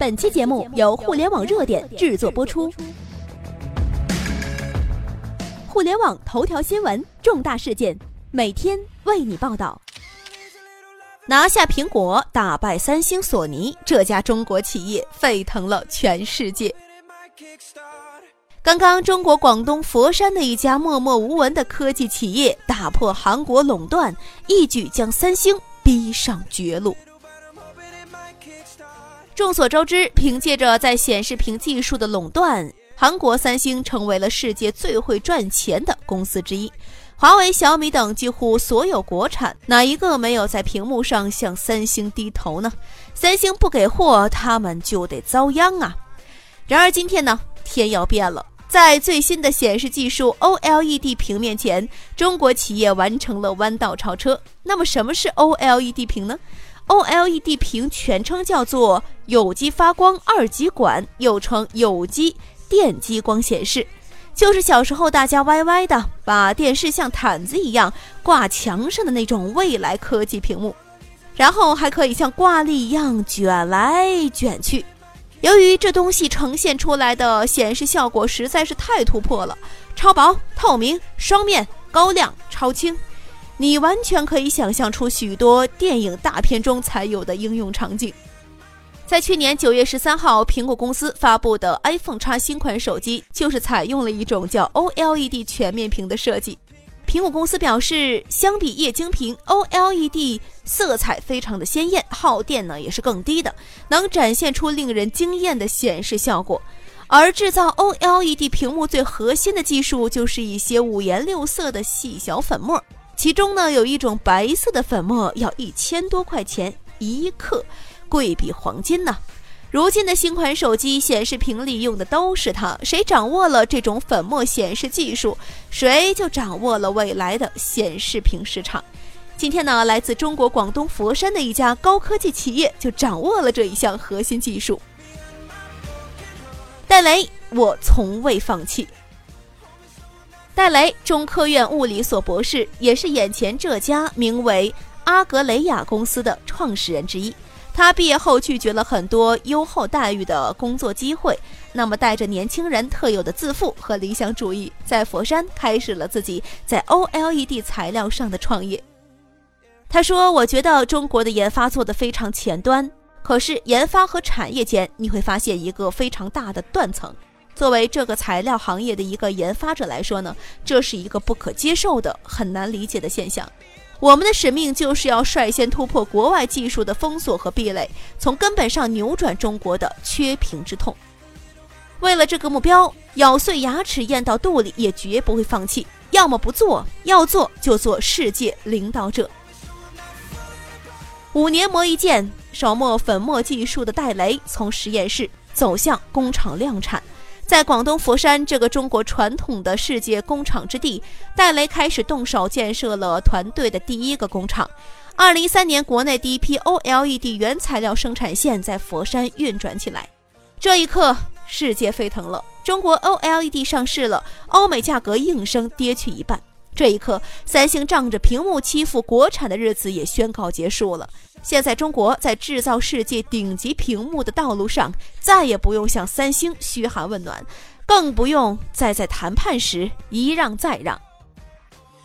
本期节目由互联网热点制作播出。互联网头条新闻，重大事件，每天为你报道。拿下苹果，打败三星、索尼，这家中国企业沸腾了全世界。刚刚，中国广东佛山的一家默默无闻的科技企业打破韩国垄断，一举将三星逼上绝路。众所周知，凭借着在显示屏技术的垄断，韩国三星成为了世界最会赚钱的公司之一。华为、小米等几乎所有国产，哪一个没有在屏幕上向三星低头呢？三星不给货，他们就得遭殃啊！然而今天呢，天要变了，在最新的显示技术 OLED 屏面前，中国企业完成了弯道超车。那么，什么是 OLED 屏呢？OLED 屏全称叫做有机发光二极管，又称有机电激光显示，就是小时候大家歪歪的把电视像毯子一样挂墙上的那种未来科技屏幕，然后还可以像挂历一样卷来卷去。由于这东西呈现出来的显示效果实在是太突破了，超薄、透明、双面、高亮、超清。你完全可以想象出许多电影大片中才有的应用场景。在去年九月十三号，苹果公司发布的 iPhone X 新款手机就是采用了一种叫 OLED 全面屏的设计。苹果公司表示，相比液晶屏，OLED 色彩非常的鲜艳，耗电呢也是更低的，能展现出令人惊艳的显示效果。而制造 OLED 屏幕最核心的技术就是一些五颜六色的细小粉末。其中呢，有一种白色的粉末要一千多块钱一克，贵比黄金呢。如今的新款手机显示屏里用的都是它，谁掌握了这种粉末显示技术，谁就掌握了未来的显示屏市场。今天呢，来自中国广东佛山的一家高科技企业就掌握了这一项核心技术。戴雷，我从未放弃。戴雷，中科院物理所博士，也是眼前这家名为阿格雷亚公司的创始人之一。他毕业后拒绝了很多优厚待遇的工作机会，那么带着年轻人特有的自负和理想主义，在佛山开始了自己在 OLED 材料上的创业。他说：“我觉得中国的研发做得非常前端，可是研发和产业间你会发现一个非常大的断层。”作为这个材料行业的一个研发者来说呢，这是一个不可接受的、很难理解的现象。我们的使命就是要率先突破国外技术的封锁和壁垒，从根本上扭转中国的缺屏之痛。为了这个目标，咬碎牙齿咽到肚里也绝不会放弃。要么不做，要做就做世界领导者。五年磨一剑，手磨粉末技术的戴雷从实验室走向工厂量产。在广东佛山这个中国传统的世界工厂之地，戴雷开始动手建设了团队的第一个工厂。二零一三年，国内第一批 OLED 原材料生产线在佛山运转起来。这一刻，世界沸腾了，中国 OLED 上市了，欧美价格应声跌去一半。这一刻，三星仗着屏幕欺负国产的日子也宣告结束了。现在，中国在制造世界顶级屏幕的道路上，再也不用向三星嘘寒问暖，更不用再在谈判时一让再让。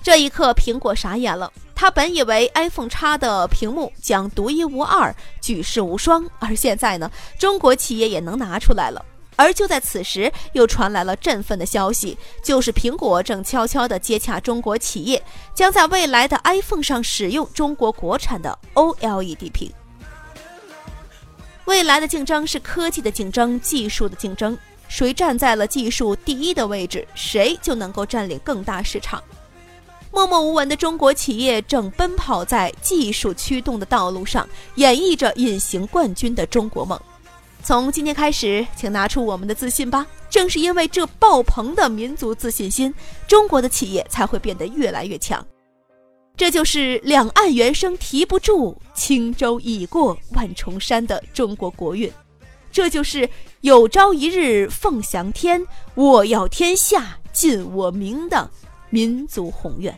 这一刻，苹果傻眼了。他本以为 iPhone X 的屏幕将独一无二、举世无双，而现在呢，中国企业也能拿出来了。而就在此时，又传来了振奋的消息，就是苹果正悄悄地接洽中国企业，将在未来的 iPhone 上使用中国国产的 OLED 屏。未来的竞争是科技的竞争，技术的竞争，谁站在了技术第一的位置，谁就能够占领更大市场。默默无闻的中国企业正奔跑在技术驱动的道路上，演绎着隐形冠军的中国梦。从今天开始，请拿出我们的自信吧。正是因为这爆棚的民族自信心，中国的企业才会变得越来越强。这就是两岸猿声啼不住，轻舟已过万重山的中国国运。这就是有朝一日凤翔天，我要天下尽我名的民族宏愿。